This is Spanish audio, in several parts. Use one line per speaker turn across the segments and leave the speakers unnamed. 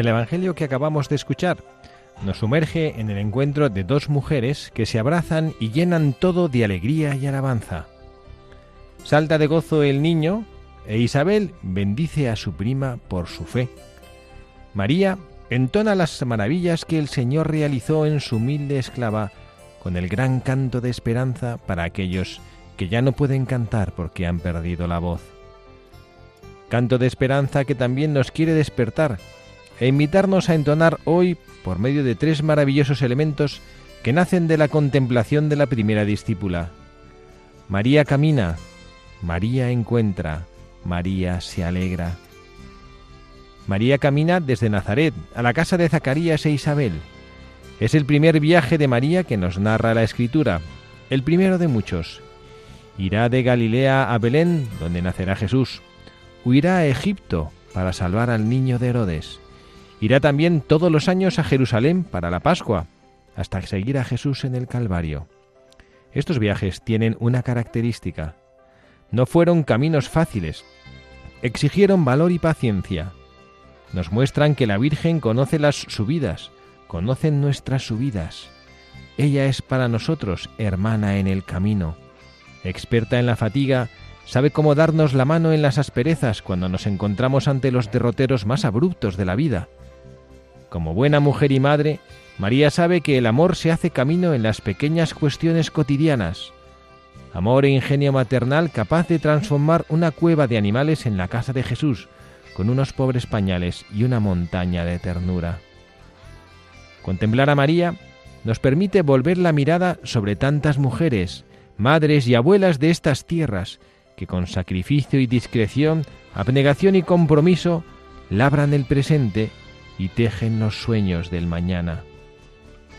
El Evangelio que acabamos de escuchar nos sumerge en el encuentro de dos mujeres que se abrazan y llenan todo de alegría y alabanza. Salta de gozo el niño e Isabel bendice a su prima por su fe. María entona las maravillas que el Señor realizó en su humilde esclava con el gran canto de esperanza para aquellos que ya no pueden cantar porque han perdido la voz. Canto de esperanza que también nos quiere despertar e invitarnos a entonar hoy por medio de tres maravillosos elementos que nacen de la contemplación de la primera discípula. María camina, María encuentra, María se alegra. María camina desde Nazaret a la casa de Zacarías e Isabel. Es el primer viaje de María que nos narra la Escritura, el primero de muchos. Irá de Galilea a Belén, donde nacerá Jesús. Huirá a Egipto para salvar al niño de Herodes. Irá también todos los años a Jerusalén para la Pascua, hasta seguir a Jesús en el Calvario. Estos viajes tienen una característica. No fueron caminos fáciles, exigieron valor y paciencia. Nos muestran que la Virgen conoce las subidas, conocen nuestras subidas. Ella es para nosotros hermana en el camino, experta en la fatiga, sabe cómo darnos la mano en las asperezas cuando nos encontramos ante los derroteros más abruptos de la vida. Como buena mujer y madre, María sabe que el amor se hace camino en las pequeñas cuestiones cotidianas. Amor e ingenio maternal capaz de transformar una cueva de animales en la casa de Jesús, con unos pobres pañales y una montaña de ternura. Contemplar a María nos permite volver la mirada sobre tantas mujeres, madres y abuelas de estas tierras, que con sacrificio y discreción, abnegación y compromiso, labran el presente y tejen los sueños del mañana.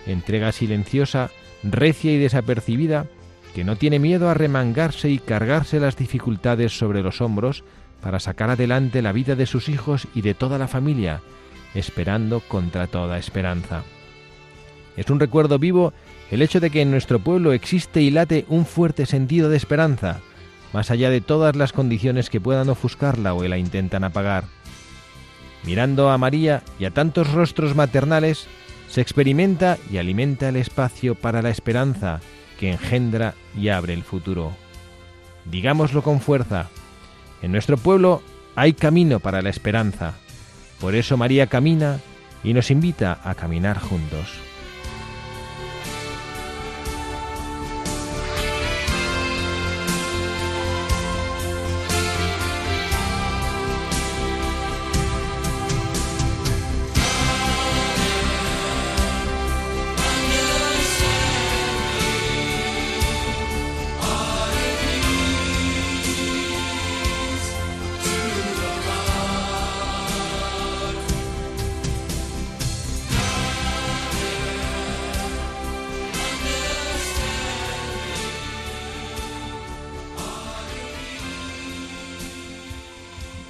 Entrega silenciosa, recia y desapercibida, que no tiene miedo a remangarse y cargarse las dificultades sobre los hombros para sacar adelante la vida de sus hijos y de toda la familia, esperando contra toda esperanza. Es un recuerdo vivo el hecho de que en nuestro pueblo existe y late un fuerte sentido de esperanza, más allá de todas las condiciones que puedan ofuscarla o la intentan apagar. Mirando a María y a tantos rostros maternales, se experimenta y alimenta el espacio para la esperanza que engendra y abre el futuro. Digámoslo con fuerza, en nuestro pueblo hay camino para la esperanza. Por eso María camina y nos invita a caminar juntos.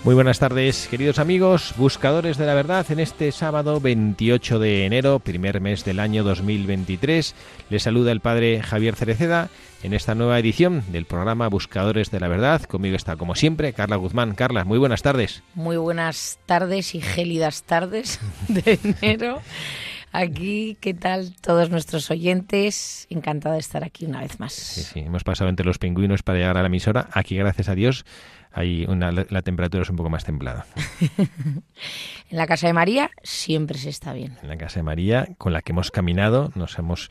Muy buenas tardes, queridos amigos, buscadores de la verdad, en este sábado 28 de enero, primer mes del año 2023. Les saluda el padre Javier Cereceda en esta nueva edición del programa Buscadores de la Verdad. Conmigo está, como siempre, Carla Guzmán. Carla, muy buenas tardes.
Muy buenas tardes y gélidas tardes de enero. Aquí, ¿qué tal todos nuestros oyentes? Encantada de estar aquí una vez más.
Sí, sí, hemos pasado entre los pingüinos para llegar a la emisora. Aquí, gracias a Dios, hay una, la temperatura es un poco más templada.
en la casa de María siempre se está bien.
En la casa de María, con la que hemos caminado, nos hemos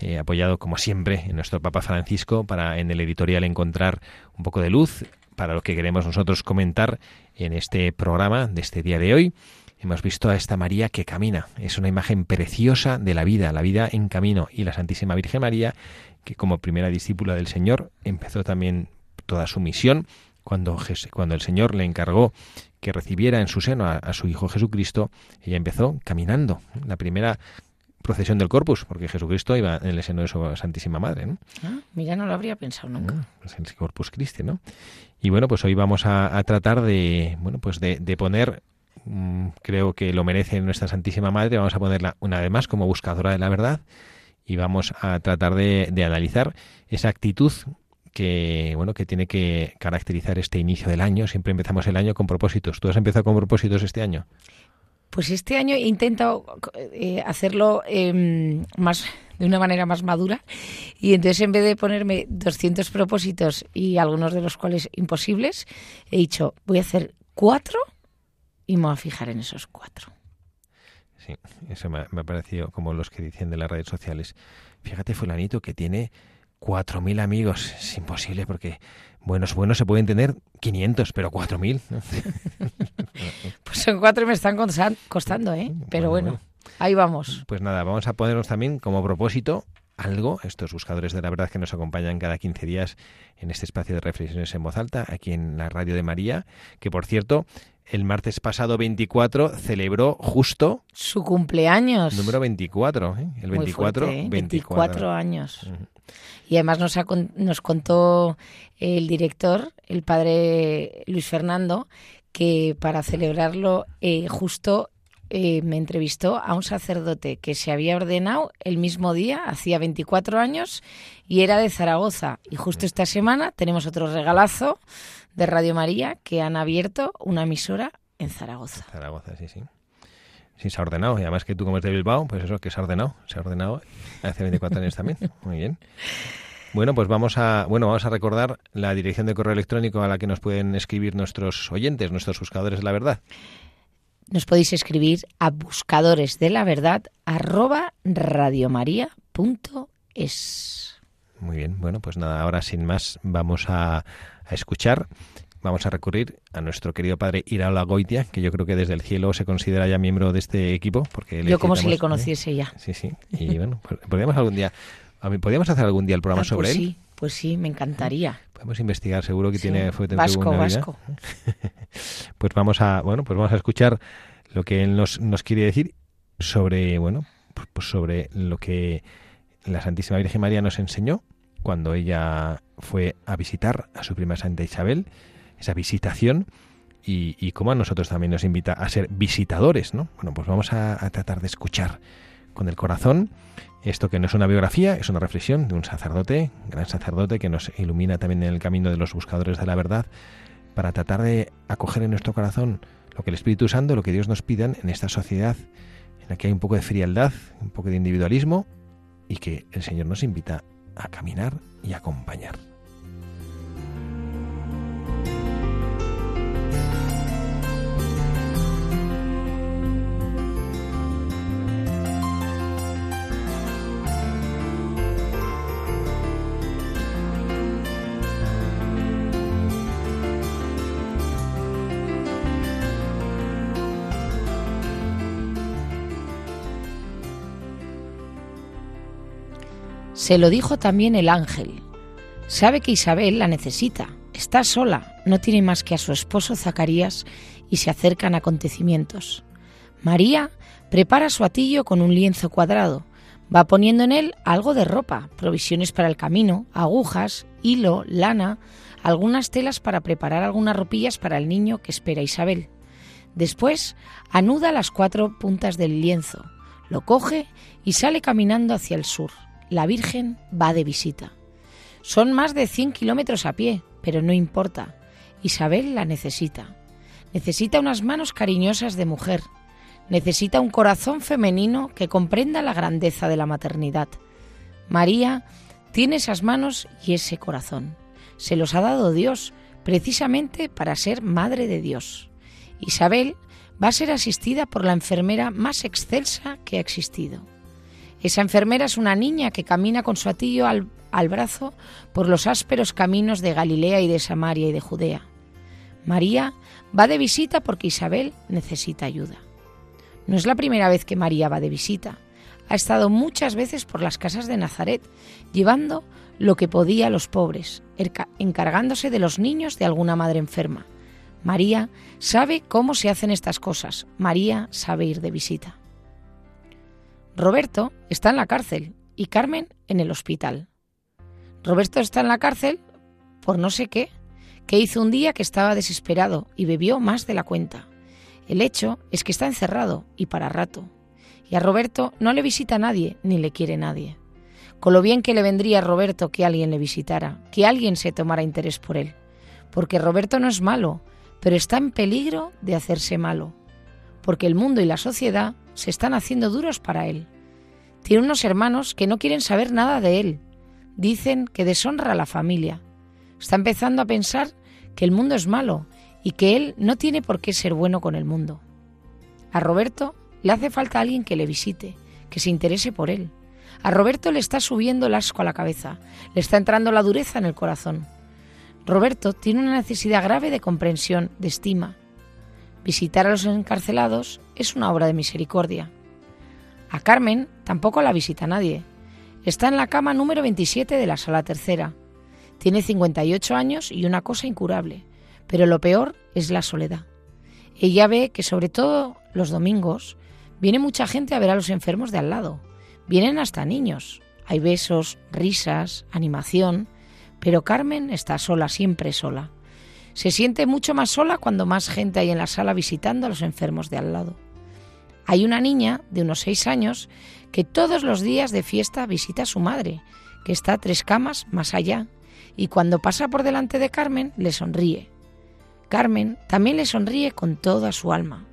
eh, apoyado como siempre en nuestro Papa Francisco para en el editorial encontrar un poco de luz para lo que queremos nosotros comentar en este programa de este día de hoy. Hemos visto a esta María que camina. Es una imagen preciosa de la vida, la vida en camino. Y la Santísima Virgen María, que como primera discípula del Señor empezó también toda su misión cuando, cuando el Señor le encargó que recibiera en su seno a, su Hijo Jesucristo, ella empezó caminando. La primera procesión del Corpus, porque Jesucristo iba en el seno de su Santísima Madre. ¿no?
Ah, mira, no lo habría pensado nunca.
Ah, pues el Corpus Christi, ¿no? Y bueno, pues hoy vamos a, tratar de, bueno, pues de, poner, mm, creo que lo merece nuestra Santísima Madre, vamos a ponerla una vez más como buscadora de la verdad y vamos a tratar de, de analizar esa actitud que bueno que tiene que caracterizar este inicio del año. Siempre empezamos el año con propósitos. ¿Tú has empezado con propósitos este año?
Pues este año he intentado eh, hacerlo em, más de una manera más madura y entonces en vez de ponerme 200 propósitos y algunos de los cuales imposibles, he dicho voy a hacer cuatro y me voy a fijar en esos cuatro.
Sí, eso me, me ha parecido como los que dicen de las redes sociales. Fíjate, fulanito, que tiene 4.000 amigos. Es imposible porque buenos, buenos se pueden tener 500, pero 4.000.
pues son cuatro y me están costando, ¿eh? Pero bueno, ahí vamos.
Pues nada, vamos a ponernos también como propósito algo, estos buscadores de la verdad que nos acompañan cada 15 días en este espacio de reflexiones en voz alta, aquí en la radio de María, que por cierto, el martes pasado 24 celebró justo
su cumpleaños.
Número 24, ¿eh? el 24,
24. ¿eh? años. Y además nos, nos contó el director, el padre Luis Fernando, que para celebrarlo eh, justo eh, me entrevistó a un sacerdote que se había ordenado el mismo día, hacía 24 años, y era de Zaragoza. Y justo esta semana tenemos otro regalazo de Radio María que han abierto una emisora en Zaragoza.
Zaragoza, sí, sí. Sí, se ha ordenado. Y además que tú como eres de Bilbao, pues eso, que se ha ordenado. Se ha ordenado hace 24 años también. Muy bien. Bueno, pues vamos a, bueno, vamos a recordar la dirección de correo electrónico a la que nos pueden escribir nuestros oyentes, nuestros buscadores de la verdad.
Nos podéis escribir a buscadores de la verdad arroba radiomaria.es.
Muy bien, bueno, pues nada, ahora sin más vamos a, a escuchar vamos a recurrir a nuestro querido padre Iraola Goitia, que yo creo que desde el cielo se considera ya miembro de este equipo. porque
Yo como si le conociese ya.
Sí, sí. Y bueno, podríamos algún día, podríamos hacer algún día el programa ah, sobre
pues
él.
Sí, pues sí, me encantaría.
Podemos investigar, seguro que tiene
fue vasco, vasco.
pues vamos a, bueno, pues vamos a escuchar lo que él nos, nos quiere decir sobre, bueno, pues, sobre lo que la Santísima Virgen María nos enseñó cuando ella fue a visitar a su prima Santa Isabel esa visitación y, cómo a nosotros también nos invita a ser visitadores, ¿no? Bueno, pues vamos a, tratar de escuchar con el corazón esto que no es una biografía, es una reflexión de un sacerdote, gran sacerdote que nos ilumina también en el camino de los buscadores de la verdad, para tratar de acoger en nuestro corazón lo que el Espíritu Santo, lo que Dios nos pida en esta sociedad en la que hay un poco de frialdad, un poco de individualismo y que el Señor nos invita a caminar y acompañar.
Se lo dijo también el ángel. Sabe que Isabel la necesita. Está sola, no tiene más que a su esposo Zacarías y se acercan acontecimientos. María prepara su atillo con un lienzo cuadrado. Va poniendo en él algo de ropa, provisiones para el camino, agujas, hilo, lana, algunas telas para preparar algunas ropillas para el niño que espera Isabel. Después anuda las cuatro puntas del lienzo, lo coge y sale caminando hacia el sur la Virgen va de visita. Son más de 100 kilómetros a pie, pero no importa. Isabel la necesita. Necesita unas manos cariñosas de mujer. Necesita un corazón femenino que comprenda la grandeza de la maternidad. María tiene esas manos y ese corazón. Se los ha dado Dios, precisamente para ser Madre de Dios. Isabel va a ser asistida por la enfermera más excelsa que ha existido. Esa enfermera es una niña que camina con su atillo al, al brazo por los ásperos caminos de Galilea y de Samaria y de Judea. María va de visita porque Isabel necesita ayuda. No es la primera vez que María va de visita. Ha estado muchas veces por las casas de Nazaret, llevando lo que podía a los pobres, encargándose de los niños de alguna madre enferma. María sabe cómo se hacen estas cosas. María sabe ir de visita. Roberto está en la cárcel y Carmen en el hospital. Roberto está en la cárcel por no sé qué, que hizo un día que estaba desesperado y bebió más de la cuenta. El hecho es que está encerrado y para rato. Y a Roberto no le visita nadie ni le quiere nadie con lo bien que le vendría a Roberto que alguien le visitara, que alguien se tomara interés por él. Porque Roberto no es malo, pero está en peligro de hacerse malo, porque el mundo y la sociedad se están haciendo duros para él. Tiene unos hermanos que no quieren saber nada de él. Dicen que deshonra a la familia. Está empezando a pensar que el mundo es malo y que él no tiene por qué ser bueno con el mundo. A Roberto le hace falta alguien que le visite, que se interese por él. A Roberto le está subiendo el asco a la cabeza, le está entrando la dureza en el corazón. Roberto tiene una necesidad grave de comprensión, de estima. Visitar a los encarcelados es una obra de misericordia. A Carmen tampoco la visita nadie. Está en la cama número 27 de la sala tercera. Tiene 58 años y una cosa incurable, pero lo peor es la soledad. Ella ve que sobre todo los domingos viene mucha gente a ver a los enfermos de al lado. Vienen hasta niños. Hay besos, risas, animación, pero Carmen está sola, siempre sola. Se siente mucho más sola cuando más gente hay en la sala visitando a los enfermos de al lado. Hay una niña de unos seis años que todos los días de fiesta visita a su madre, que está tres camas más allá, y cuando pasa por delante de Carmen le sonríe. Carmen también le sonríe con toda su alma.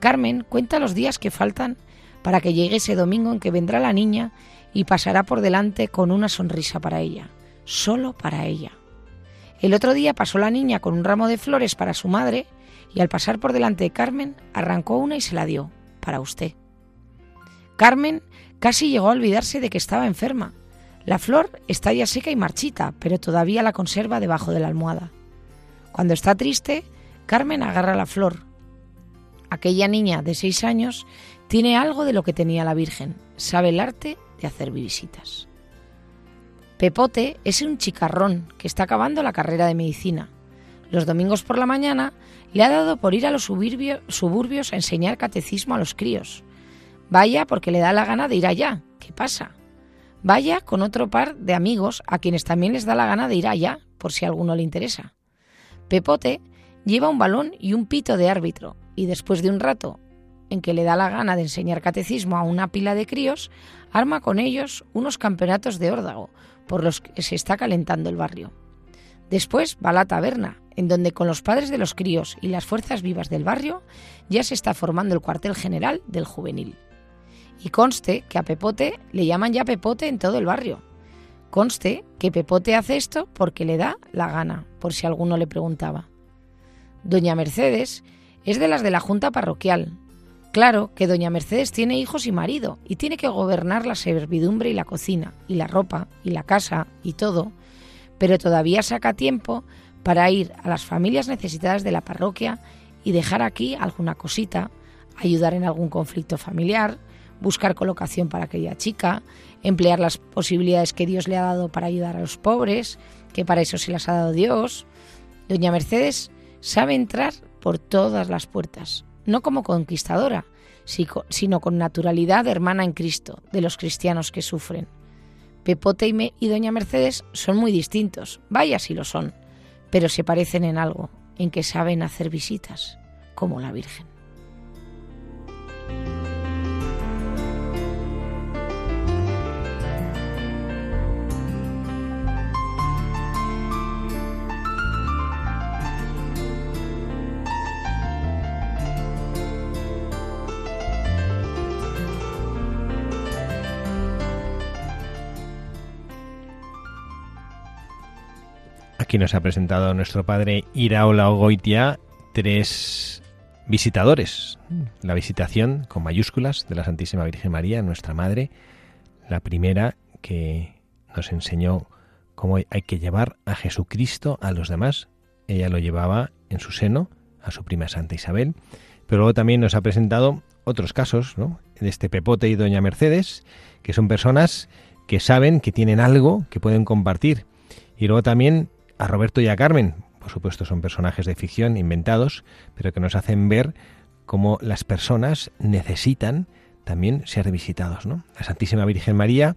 Carmen cuenta los días que faltan para que llegue ese domingo en que vendrá la niña y pasará por delante con una sonrisa para ella, solo para ella. El otro día pasó la niña con un ramo de flores para su madre y al pasar por delante de Carmen arrancó una y se la dio, para usted. Carmen casi llegó a olvidarse de que estaba enferma. La flor está ya seca y marchita, pero todavía la conserva debajo de la almohada. Cuando está triste, Carmen agarra la flor. Aquella niña de seis años tiene algo de lo que tenía la Virgen, sabe el arte de hacer visitas. Pepote es un chicarrón que está acabando la carrera de medicina. Los domingos por la mañana le ha dado por ir a los suburbios a enseñar catecismo a los críos. Vaya porque le da la gana de ir allá. ¿Qué pasa? Vaya con otro par de amigos a quienes también les da la gana de ir allá, por si a alguno le interesa. Pepote lleva un balón y un pito de árbitro, y después de un rato en que le da la gana de enseñar catecismo a una pila de críos, arma con ellos unos campeonatos de órdago, por los que se está calentando el barrio. Después va a la taberna, en donde con los padres de los críos y las fuerzas vivas del barrio ya se está formando el cuartel general del juvenil. Y conste que a Pepote le llaman ya Pepote en todo el barrio. Conste que Pepote hace esto porque le da la gana, por si alguno le preguntaba. Doña Mercedes es de las de la Junta Parroquial, Claro que doña Mercedes tiene hijos y marido y tiene que gobernar la servidumbre y la cocina y la ropa y la casa y todo, pero todavía saca tiempo para ir a las familias necesitadas de la parroquia y dejar aquí alguna cosita, ayudar en algún conflicto familiar, buscar colocación para aquella chica, emplear las posibilidades que Dios le ha dado para ayudar a los pobres, que para eso se las ha dado Dios. Doña Mercedes sabe entrar por todas las puertas, no como conquistadora, sino con naturalidad hermana en Cristo, de los cristianos que sufren. Pepote y, y Doña Mercedes son muy distintos, vaya si lo son, pero se parecen en algo, en que saben hacer visitas, como la Virgen.
Aquí nos ha presentado nuestro padre Iraola Ogoitia tres visitadores. La visitación con mayúsculas de la Santísima Virgen María, nuestra Madre. La primera que nos enseñó cómo hay que llevar a Jesucristo a los demás. Ella lo llevaba en su seno a su prima Santa Isabel. Pero luego también nos ha presentado otros casos, ¿no? De este Pepote y Doña Mercedes, que son personas que saben que tienen algo que pueden compartir. Y luego también a Roberto y a Carmen, por supuesto son personajes de ficción inventados, pero que nos hacen ver cómo las personas necesitan también ser visitados, ¿no? La Santísima Virgen María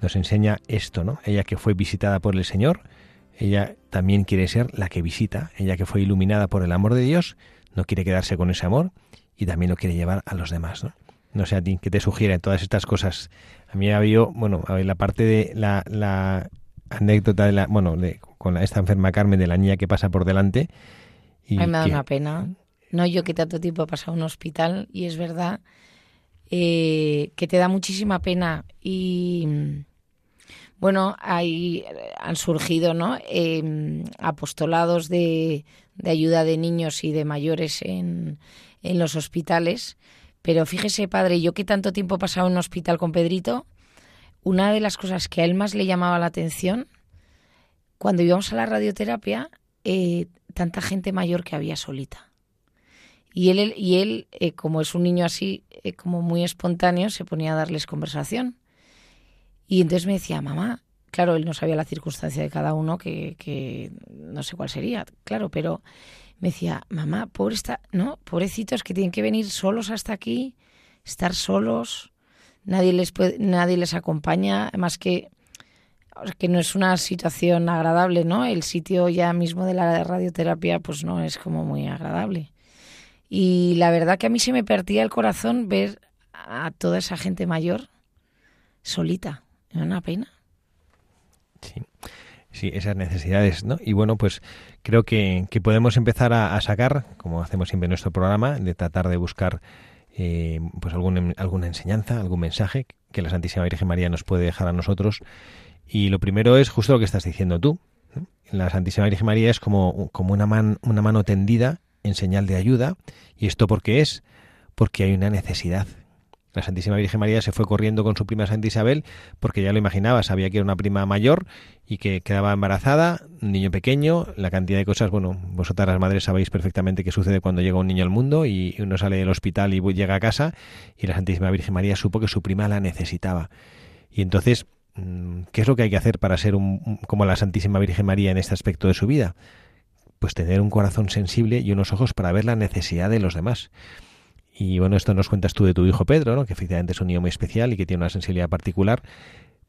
nos enseña esto, ¿no? Ella que fue visitada por el Señor, ella también quiere ser la que visita, ella que fue iluminada por el amor de Dios, no quiere quedarse con ese amor y también lo quiere llevar a los demás, ¿no? No sé a ti, ¿qué te sugieren todas estas cosas? A mí ha habido, bueno, la parte de la, la anécdota de la, bueno, de, con esta enferma Carmen de la niña que pasa por delante.
Y me da una pena. No, yo que tanto tiempo he pasado en un hospital y es verdad eh, que te da muchísima pena y bueno, ahí han surgido ¿no? Em, apostolados de, de, ayuda de niños y de mayores en, en, los hospitales. Pero fíjese, padre, yo que tanto tiempo he pasado en un hospital con Pedrito, una de las cosas que a él más le llamaba la atención, cuando íbamos a la radioterapia, eh, tanta gente mayor que había solita. Y él, y él eh, como es un niño así, eh, como muy espontáneo, se ponía a darles conversación. Y entonces me decía, mamá, claro, él no sabía la circunstancia de cada uno, que, que no sé cuál sería, claro, pero me decía, mamá, pobre ¿no? Pobrecitos que tienen que venir solos hasta aquí, estar solos, nadie les puede, nadie les acompaña, más que que no es una situación agradable, ¿no? El sitio ya mismo de la radioterapia, pues no es como muy agradable. Y la verdad que a mí se me partía el corazón ver a toda esa gente mayor solita una pena.
Sí. Sí, esas necesidades, ¿no? Y bueno, pues creo que, podemos empezar a, sacar, como hacemos siempre en nuestro programa, de tratar de buscar eh, pues algún, alguna enseñanza, algún mensaje que la Santísima Virgen María nos puede dejar a nosotros. Y lo primero es justo lo que estás diciendo tú. La Santísima Virgen María es como, como una, man, una mano tendida en señal de ayuda. ¿Y esto por qué es? Porque hay una necesidad la Santísima Virgen María se fue corriendo con su prima Santa Isabel porque ya lo imaginaba, sabía que era una prima mayor y que quedaba embarazada, un niño pequeño, la cantidad de cosas, bueno, vosotras las madres sabéis perfectamente qué sucede cuando llega un niño al mundo y uno sale del hospital y llega a casa y la Santísima Virgen María supo que su prima la necesitaba. Y entonces, ¿qué es lo que hay que hacer para ser un, como la Santísima Virgen María en este aspecto de su vida? Pues tener un corazón sensible y unos ojos para ver la necesidad de los demás. Y bueno, esto nos cuentas tú de tu hijo Pedro, ¿no? que efectivamente es un niño muy especial y que tiene una sensibilidad particular.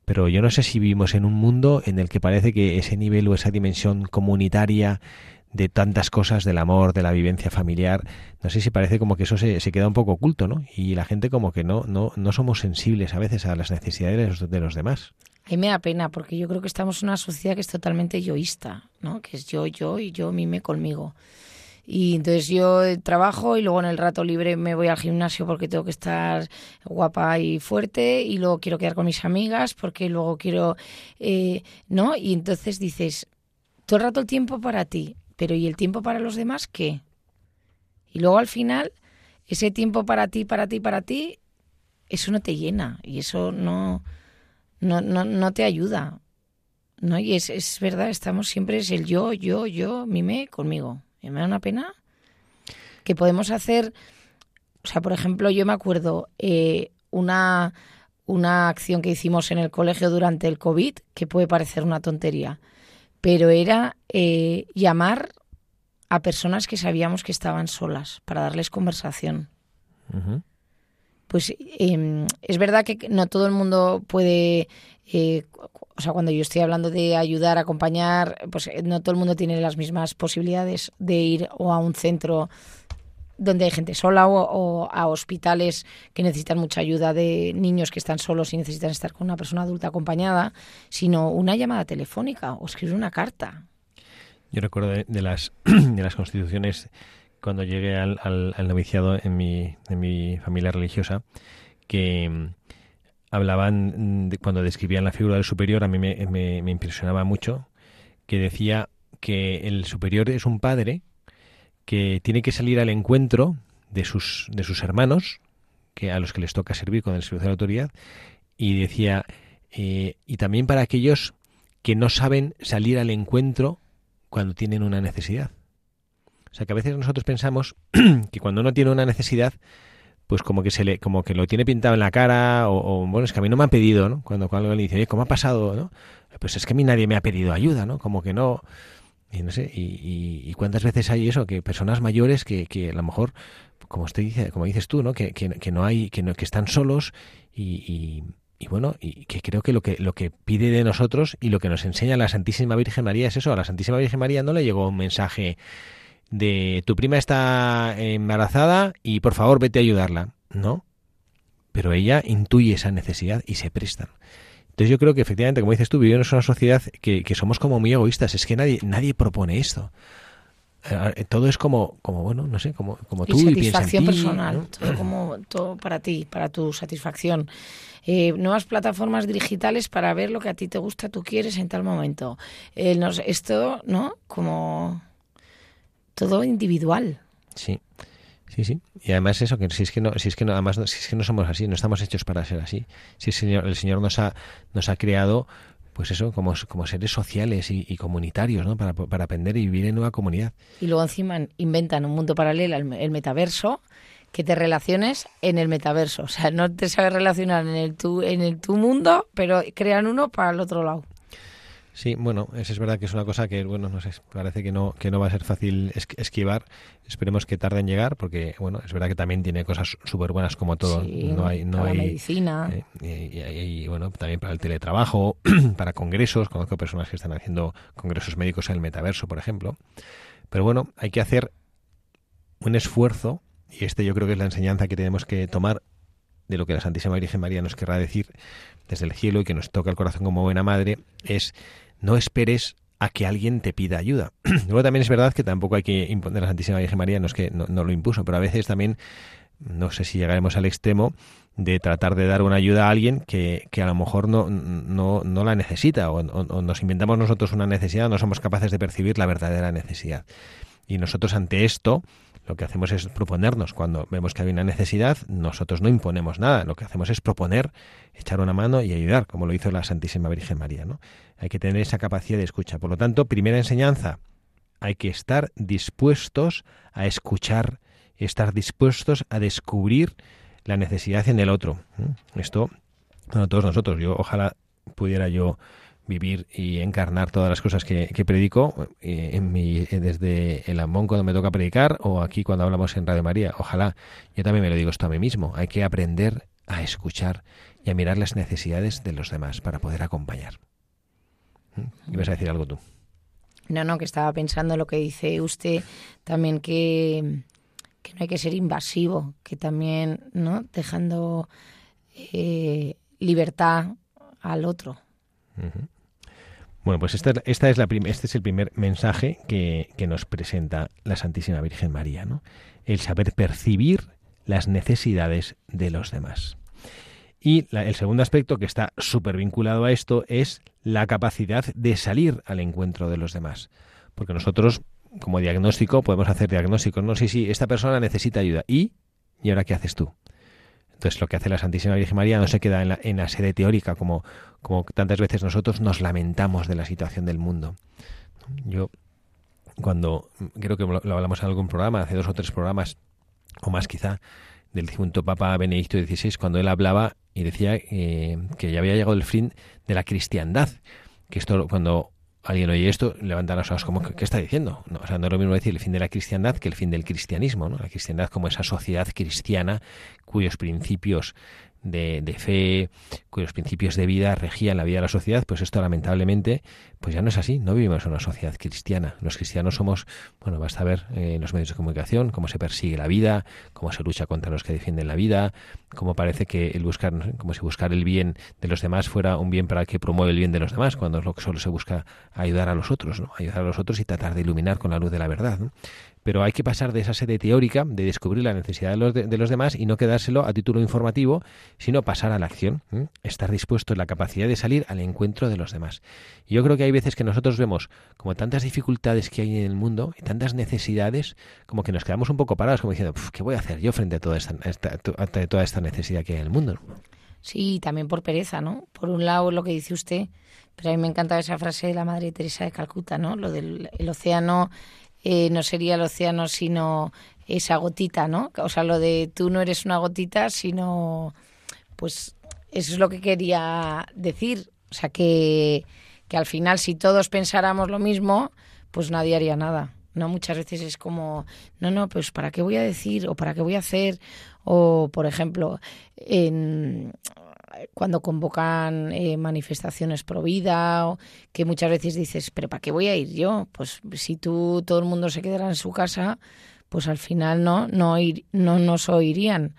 Pero yo no sé si vivimos en un mundo en el que parece que ese nivel o esa dimensión comunitaria de tantas cosas, del amor, de la vivencia familiar, no sé si parece como que eso se, se queda un poco oculto, ¿no? Y la gente como que no, no, no somos sensibles a veces a las necesidades de los, de los demás.
A mí me da pena porque yo creo que estamos en una sociedad que es totalmente yoísta, ¿no? Que es yo, yo y yo, mime conmigo. Y entonces yo trabajo y luego en el rato libre me voy al gimnasio porque tengo que estar guapa y fuerte y luego quiero quedar con mis amigas porque luego quiero, eh, ¿no? Y entonces dices, todo el rato el tiempo para ti, pero ¿y el tiempo para los demás qué? Y luego al final, ese tiempo para ti, para ti, para ti, eso no te llena y eso no, no, no, no te ayuda. ¿no? Y es, es verdad, estamos siempre, es el yo, yo, yo, mime conmigo me da una pena que podemos hacer, o sea, por ejemplo, yo me acuerdo eh, una, una acción que hicimos en el colegio durante el COVID, que puede parecer una tontería, pero era eh, llamar a personas que sabíamos que estaban solas para darles conversación. Pues em, es verdad que no todo el mundo puede eh, o sea, cuando yo estoy hablando de ayudar, acompañar, pues eh, no todo el mundo tiene las mismas posibilidades de ir o a un centro donde hay gente sola o, a hospitales que necesitan mucha ayuda de niños que están solos y necesitan estar con una persona adulta acompañada, sino una llamada telefónica o escribir una carta.
Yo recuerdo de, las, de las constituciones cuando llegué al, al, noviciado en mi, en mi familia religiosa que hablaban, de, cuando describían la figura del superior, a mí me, me, impresionaba mucho, que decía que el superior es un padre que tiene que salir al encuentro de sus, de sus hermanos, que a los que les toca servir con el servicio de la autoridad, y decía, eh, y también para aquellos que no saben salir al encuentro cuando tienen una necesidad. O sea que a veces nosotros pensamos que cuando uno tiene una necesidad, pues como que se le, como que lo tiene pintado en la cara, o, bueno, es que a mí no me han pedido, ¿no? Cuando, cuando alguien le dice, ¿cómo ha pasado? ¿no? Pues es que a mí nadie me ha pedido ayuda, ¿no? Como que no. Y no sé, y, cuántas veces hay eso, que personas mayores que, que a lo mejor, como usted dice, como dices tú, ¿no? Que, que, no hay, que no, que están solos y, y bueno, y que creo que lo que lo que pide de nosotros y lo que nos enseña la Santísima Virgen María es eso. A la Santísima Virgen María no le llegó un mensaje de tu prima está embarazada y por favor vete a ayudarla, ¿no? Pero ella intuye esa necesidad y se prestan. Entonces yo creo que efectivamente, como dices tú, vivimos en una sociedad que, que somos como muy egoístas. Es que nadie nadie propone esto. Eh, todo es como, como bueno, no sé, como, como tú
y satisfacción personal, todo como todo para ti, para tu satisfacción. Eh, nuevas plataformas digitales para ver lo que a ti te gusta, tú quieres en tal momento. Eh, esto, ¿no? Como todo individual.
Sí. Sí, sí. Y además eso, que si es que no, si es que no, además, si es que no somos así, no estamos hechos para ser así. Si el Señor, el Señor nos ha, nos ha creado pues eso, como, como seres sociales y, comunitarios, ¿no? Para, para, aprender y vivir en nueva comunidad.
Y luego encima inventan un mundo paralelo, el, metaverso, que te relaciones en el metaverso. O sea, no te sabes relacionar en el tu, en el tu mundo, pero crean uno para el otro lado.
Sí, bueno, eso es verdad que es una cosa que, bueno, no sé, parece que no, que no va a ser fácil esquivar. Esperemos que tarde en llegar, porque, bueno, es verdad que también tiene cosas súper buenas como todo. no hay, no hay
medicina.
Eh, y, bueno, también para el teletrabajo, para congresos. Conozco personas que están haciendo congresos médicos en el metaverso, por ejemplo. Pero bueno, hay que hacer un esfuerzo, y este yo creo que es la enseñanza que tenemos que tomar de lo que la Santísima Virgen María nos querrá decir desde el cielo y que nos toca el corazón como buena madre, es no esperes a que alguien te pida ayuda. Luego también es verdad que tampoco hay que imponer a la Santísima Virgen María, no es que no, lo impuso, pero a veces también, no sé si llegaremos al extremo de tratar de dar una ayuda a alguien que, que a lo mejor no, no, no la necesita o, o, nos inventamos nosotros una necesidad, no somos capaces de percibir la verdadera necesidad. Y nosotros ante esto, lo que hacemos es proponernos. Cuando vemos que hay una necesidad, nosotros no imponemos nada. Lo que hacemos es proponer, echar una mano y ayudar, como lo hizo la Santísima Virgen María. ¿no? Hay que tener esa capacidad de escucha. Por lo tanto, primera enseñanza, hay que estar dispuestos a escuchar, estar dispuestos a descubrir la necesidad en el otro. Esto, bueno, todos nosotros, yo ojalá pudiera yo vivir y encarnar todas las cosas que, predico eh, en mi, eh, desde el Amón cuando me toca predicar o aquí cuando hablamos en Radio María. Ojalá, yo también me lo digo esto a mí mismo, hay que aprender a escuchar y a mirar las necesidades de los demás para poder acompañar. ¿Mm? ¿Ibas a decir algo tú?
No, no, que estaba pensando lo que dice usted también que, que no hay que ser invasivo, que también, ¿no? Dejando eh, libertad al otro.
Bueno, pues esta, esta es la este es el primer mensaje que, nos presenta la Santísima Virgen María, ¿no? El saber percibir las necesidades de los demás. Y el segundo aspecto que está súper vinculado a esto es la capacidad de salir al encuentro de los demás. Porque nosotros, como diagnóstico, podemos hacer diagnósticos. No sé si esta persona necesita ayuda. ¿Y? ¿Y ahora qué haces tú? Entonces lo que hace la Santísima Virgen María no se queda en la, en la sede teórica como, como tantas veces nosotros nos lamentamos de la situación del mundo. Yo cuando creo que lo, hablamos en algún programa, hace dos o tres programas, o más quizá, del difunto Papa Benedicto XVI, cuando él hablaba y decía eh, que ya había llegado el fin de la cristiandad. Que esto, cuando alguien oye esto, levanta las ojos como, ¿qué está diciendo? No, o sea, no es lo mismo decir el fin de la cristiandad que el fin del cristianismo, ¿no? La cristiandad como esa sociedad cristiana cuyos principios de, fe, cuyos principios de vida regían la vida de la sociedad, pues esto lamentablemente pues ya no es así, no vivimos en una sociedad cristiana. Los cristianos somos, bueno, basta ver eh, en los medios de comunicación cómo se persigue la vida, cómo se lucha contra los que defienden la vida, cómo parece que el buscar, como si buscar el bien de los demás fuera un bien para que promueve el bien de los demás, cuando es lo que solo se busca ayudar a los otros, ¿no? ayudar a los otros y tratar de iluminar con la luz de la verdad. pero hay que pasar de esa sede teórica, de descubrir la necesidad de los, de, los demás y no quedárselo a título informativo, sino pasar a la acción, estar dispuesto en la capacidad de salir al encuentro de los demás. Yo creo que hay veces que nosotros vemos como tantas dificultades que hay en el mundo y tantas necesidades, como que nos quedamos un poco parados, como diciendo, ¿qué voy a hacer yo frente a toda esta, a toda esta necesidad que hay en el mundo?
Sí, también por pereza, ¿no? Por un lado, lo que dice usted, pero a mí me encanta esa frase de la Madre Teresa de Calcuta, ¿no? Lo del el océano eh, no sería el océano sino esa gotita, ¿no? O sea, lo de tú no eres una gotita, sino, pues, eso es lo que quería decir. O sea, que, que al final, si todos pensáramos lo mismo, pues nadie haría nada. ¿no? Muchas veces es como, no, no, pues ¿para qué voy a decir o para qué voy a hacer? O, por ejemplo, en, cuando convocan eh, manifestaciones pro vida, que muchas veces dices, pero ¿para qué voy a ir yo? Pues si tú, todo el mundo se quedara en su casa, pues al final no, no, ir, no nos oirían.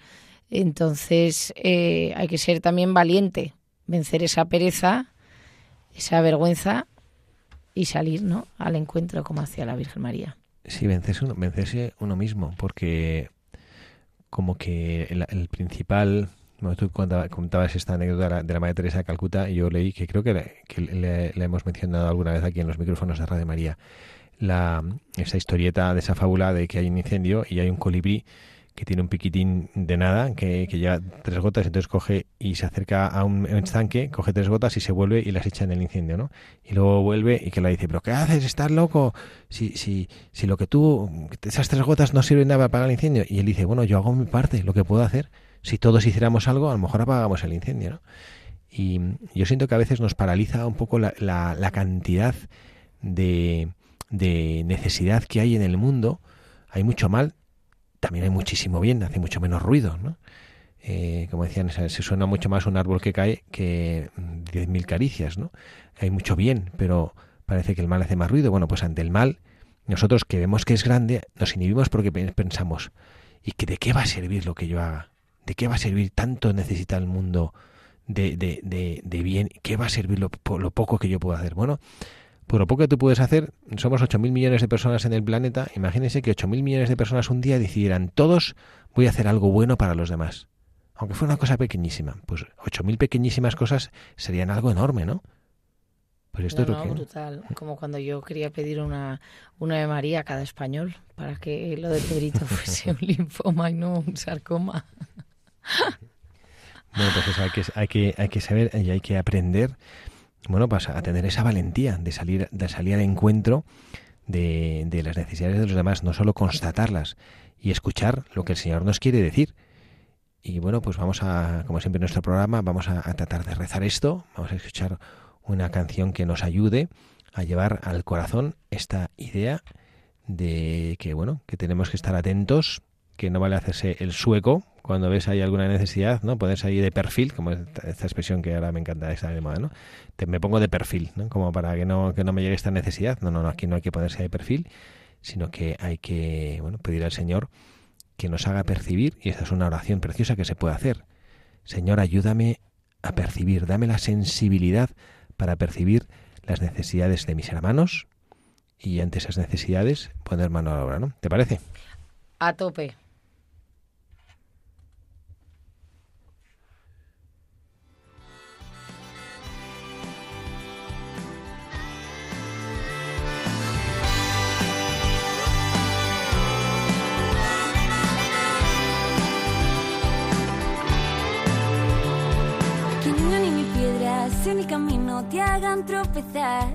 Entonces eh, hay que ser también valiente, vencer esa pereza, esa vergüenza y salir ¿no? al encuentro como hacía la Virgen María.
Sí, vencerse uno, vencerse uno mismo, porque como que el, principal bueno, tú comentabas esta anécdota de la Madre Teresa de Calcuta y yo leí que creo que, le, hemos mencionado alguna vez aquí en los micrófonos de Radio María. La, esa historieta de esa fábula de que hay un incendio y hay un colibrí que tiene un piquitín de nada, que, que lleva tres gotas, entonces coge y se acerca a un estanque, coge tres gotas y se vuelve y las echa en el incendio, ¿no? Y luego vuelve y que le dice, pero ¿qué haces? ¿Estás loco? Si, si, si lo que tú, esas tres gotas no sirven nada para apagar el incendio. Y él dice, bueno, yo hago mi parte, lo que puedo hacer. Si todos hiciéramos algo, a lo mejor apagamos el incendio, ¿no? Y yo siento que a veces nos paraliza un poco la, la, la cantidad de, de necesidad que hay en el mundo. Hay mucho mal, también hay muchísimo bien, hace mucho menos ruido, ¿no? Eh, como decían, se suena mucho más un árbol que cae que 10.000 caricias, ¿no? Hay mucho bien, pero parece que el mal hace más ruido. Bueno, pues ante el mal, nosotros que vemos que es grande, nos inhibimos porque pensamos, ¿y que de qué va a servir lo que yo haga? ¿De qué va a servir tanto necesita el mundo de, de, de, de bien? ¿Qué va a servir lo, lo poco que yo puedo hacer? Bueno, por lo poco que tú puedes hacer, somos 8.000 millones de personas en el planeta, imagínense que 8.000 millones de personas un día decidieran, todos voy a hacer algo bueno para los demás. Aunque fuera una cosa pequeñísima, pues 8.000 pequeñísimas cosas serían algo enorme, ¿no?
Pues esto es lo que... brutal. Como cuando yo quería pedir una, una de María a cada español para que lo de Pedrito fuese un linfoma y no un sarcoma.
Bueno, pues hay que, hay que, hay que saber y hay que aprender bueno, pues a tener esa valentía de salir, de salir al encuentro de, de las necesidades de los demás, no solo constatarlas y escuchar lo que el Señor nos quiere decir. Y bueno, pues vamos a, como siempre en nuestro programa, vamos a, a, tratar de rezar esto, vamos a escuchar una canción que nos ayude a llevar al corazón esta idea de que, bueno, que tenemos que estar atentos, que no vale hacerse el sueco, cuando ves ahí alguna necesidad, ¿no? Ponerse ahí de perfil, como esta, expresión que ahora me encanta, esta de moda, ¿no? Te, me pongo de perfil, ¿no? Como para que no, que no me llegue esta necesidad. No, no, no, aquí no hay que ponerse de perfil, sino que hay que, bueno, pedir al Señor que nos haga percibir, y esta es una oración preciosa que se puede hacer. Señor, ayúdame a percibir, dame la sensibilidad para percibir las necesidades de mis hermanos y ante esas necesidades poner mano a la obra, ¿no? ¿Te parece?
A tope.
Tropezar.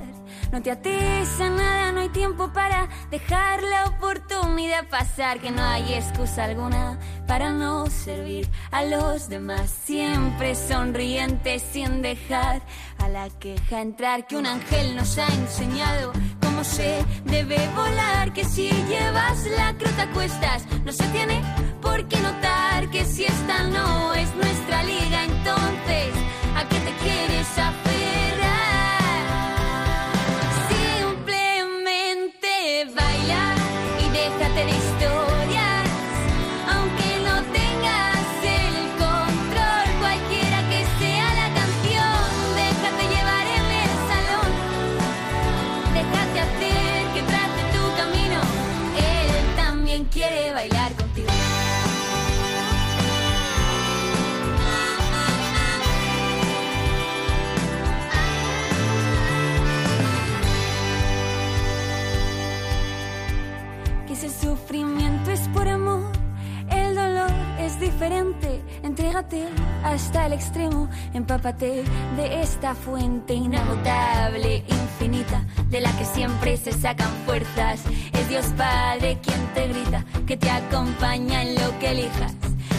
No te ates a nada, no hay tiempo para dejar la oportunidad pasar. Que no hay excusa alguna para no servir a los demás. Siempre sonriente sin dejar a la queja entrar. Que un ángel nos ha enseñado cómo se debe volar. Que si llevas la crota a cuestas, no se tiene por qué notar que si esta no es nuestra liga, entonces ¿A qué te quieres aferrar? Hasta el extremo, empápate de esta fuente inagotable, infinita, de la que siempre se sacan fuerzas. Es Dios Padre quien te grita, que te acompaña en lo que elijas.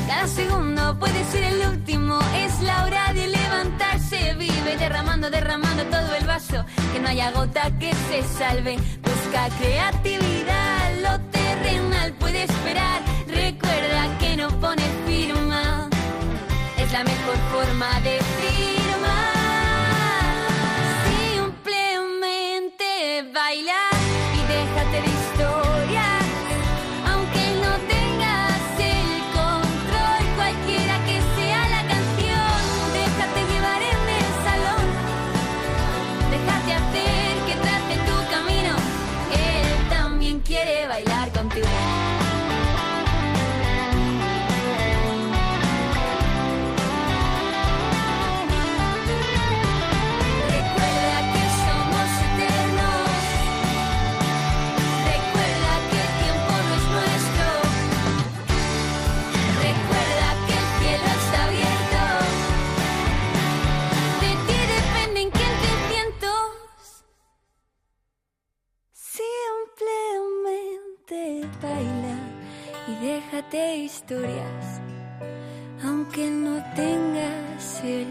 Cada segundo puede ser el último, es la hora de levantarse, vive derramando, derramando todo el vaso, que no haya gota que se salve, busca creatividad, lo terrenal puede esperar, recuerda que no pone firma, es la mejor forma de historias, aunque no tengas el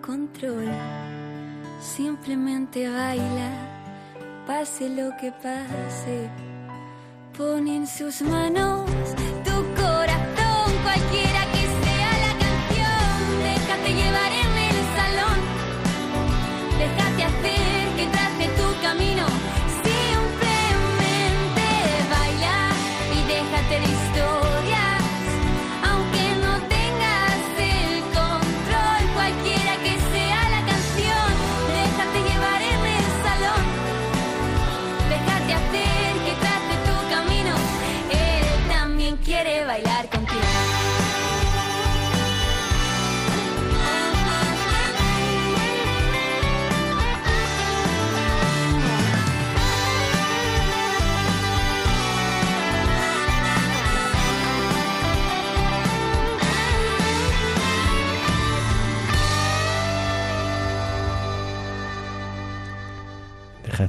control. Simplemente baila, pase lo que pase. Pone en sus manos tu corazón, cualquiera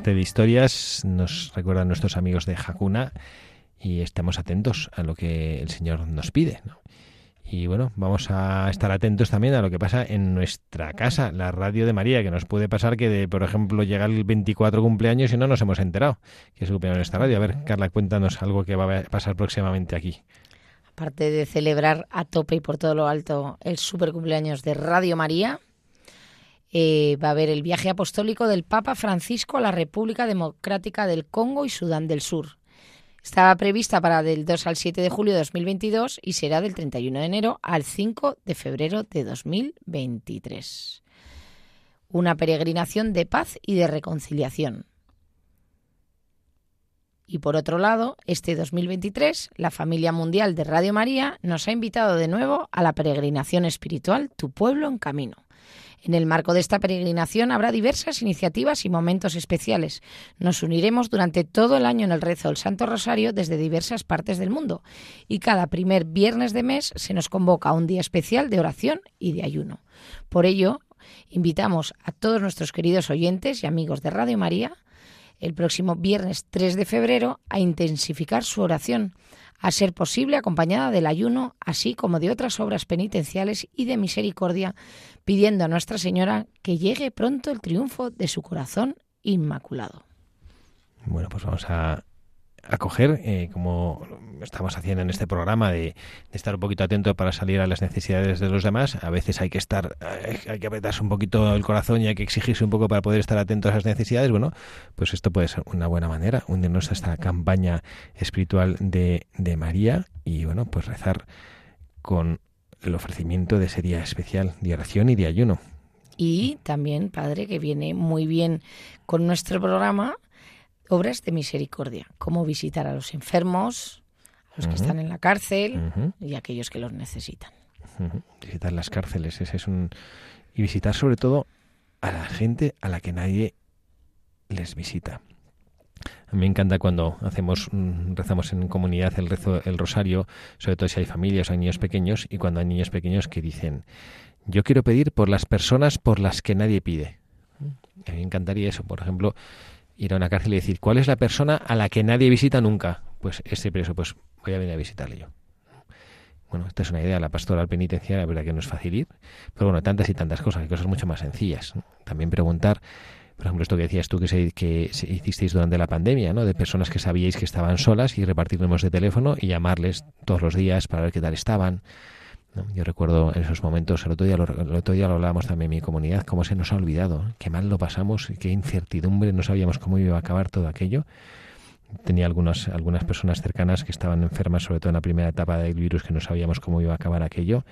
de
historias nos recuerdan nuestros amigos de Hakuna y estamos atentos a lo que el Señor nos pide. Y bueno, vamos a estar atentos también a lo que pasa en nuestra casa, la radio de María, que nos puede pasar que, de, por ejemplo, llega el 24 cumpleaños y no nos hemos enterado que es el cumpleaños de esta radio. A ver, Carla, cuéntanos algo que va a pasar próximamente aquí.
Aparte de celebrar a tope y por todo lo alto el super cumpleaños de Radio María, eh, va a haber el viaje apostólico del Papa Francisco a la República Democrática del Congo y Sudán del Sur. Estaba prevista para del 2 al 7 de julio de 2022 y será del 31 de enero al 5 de febrero de 2023. Una peregrinación de paz y de reconciliación. Y por otro lado, este 2023, la familia mundial de Radio María nos ha invitado de nuevo a la peregrinación espiritual Tu pueblo en camino. En el marco de esta peregrinación habrá diversas iniciativas y momentos especiales. Nos uniremos durante todo el año en el rezo del Santo Rosario desde diversas partes del mundo y cada primer viernes de mes se nos convoca a un día especial de oración y de ayuno. Por ello, invitamos a todos nuestros queridos oyentes y amigos de Radio María el próximo viernes 3 de febrero a intensificar su oración a ser posible acompañada del ayuno, así como de otras obras penitenciales y de misericordia, pidiendo a Nuestra Señora que llegue pronto el triunfo de su corazón inmaculado.
Bueno, pues vamos a acoger, eh, como estamos haciendo en este programa, de, estar un poquito atento para salir a las necesidades de los demás. A veces hay que estar, eh, hay que apretarse un poquito el corazón y hay que exigirse un poco para poder estar atento a esas necesidades. Bueno, pues esto puede ser una buena manera, unirnos a esta campaña espiritual de, de María y, bueno, pues rezar con el ofrecimiento de ese día especial de oración y de ayuno.
Y también, Padre, que viene muy bien con nuestro programa, obras de misericordia, como visitar a los enfermos, a los que están en la cárcel y a aquellos que los necesitan.
Visitar las cárceles, ese es un y visitar sobre todo a la gente a la que nadie les visita. A mí me encanta cuando hacemos, mm, rezamos en comunidad el rezo, el rosario, sobre todo si hay familias o hay niños pequeños, y cuando hay niños pequeños que dicen, yo quiero pedir por las personas por las que nadie pide. A mí me encantaría eso, por ejemplo, ir a una cárcel y decir, ¿cuál es la persona a la que nadie visita nunca? Pues ese preso, pues voy a venir a visitarle yo. Bueno, esta es una idea, la pastoral penitenciaria, la verdad que no es fácil ir, pero bueno, tantas y tantas cosas, hay cosas mucho más sencillas. También preguntar, por ejemplo, esto que decías tú que, se, que hicisteis durante la pandemia, ¿no? De personas que sabíais que estaban solas y repartir números de teléfono y llamarles todos los días para ver qué tal estaban. Yo recuerdo en esos momentos, el otro, día lo, el otro día lo hablábamos también en mi comunidad, cómo se nos ha olvidado, qué mal lo pasamos, qué incertidumbre, no sabíamos cómo iba a acabar todo aquello tenía algunas, algunas personas cercanas que estaban enfermas, sobre todo en la primera etapa del virus, que no sabíamos cómo iba a acabar aquello.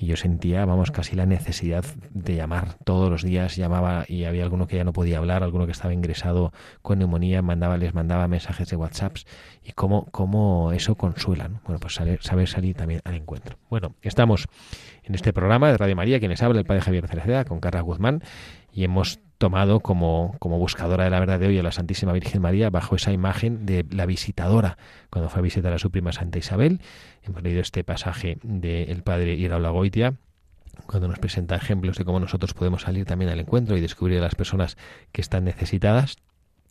Y yo sentía, vamos, casi la necesidad de llamar todos los días. Llamaba y había alguno que ya no podía hablar, alguno que estaba ingresado con neumonía, mandaba, les mandaba mensajes de WhatsApps. Y cómo, cómo eso consuela. Bueno, pues saber, saber salir también al encuentro. Bueno, estamos en este programa de Radio María, quienes habla el padre Javier Cereceda, con Carla Guzmán, y hemos tomado como, como buscadora de la verdad de hoy a la Santísima Virgen María bajo esa imagen de la visitadora cuando fue a visitar a su prima Santa Isabel. Hemos leído este pasaje del padre Iraola Goitia cuando nos presenta ejemplos de cómo nosotros podemos salir también al encuentro y descubrir a las personas que están necesitadas.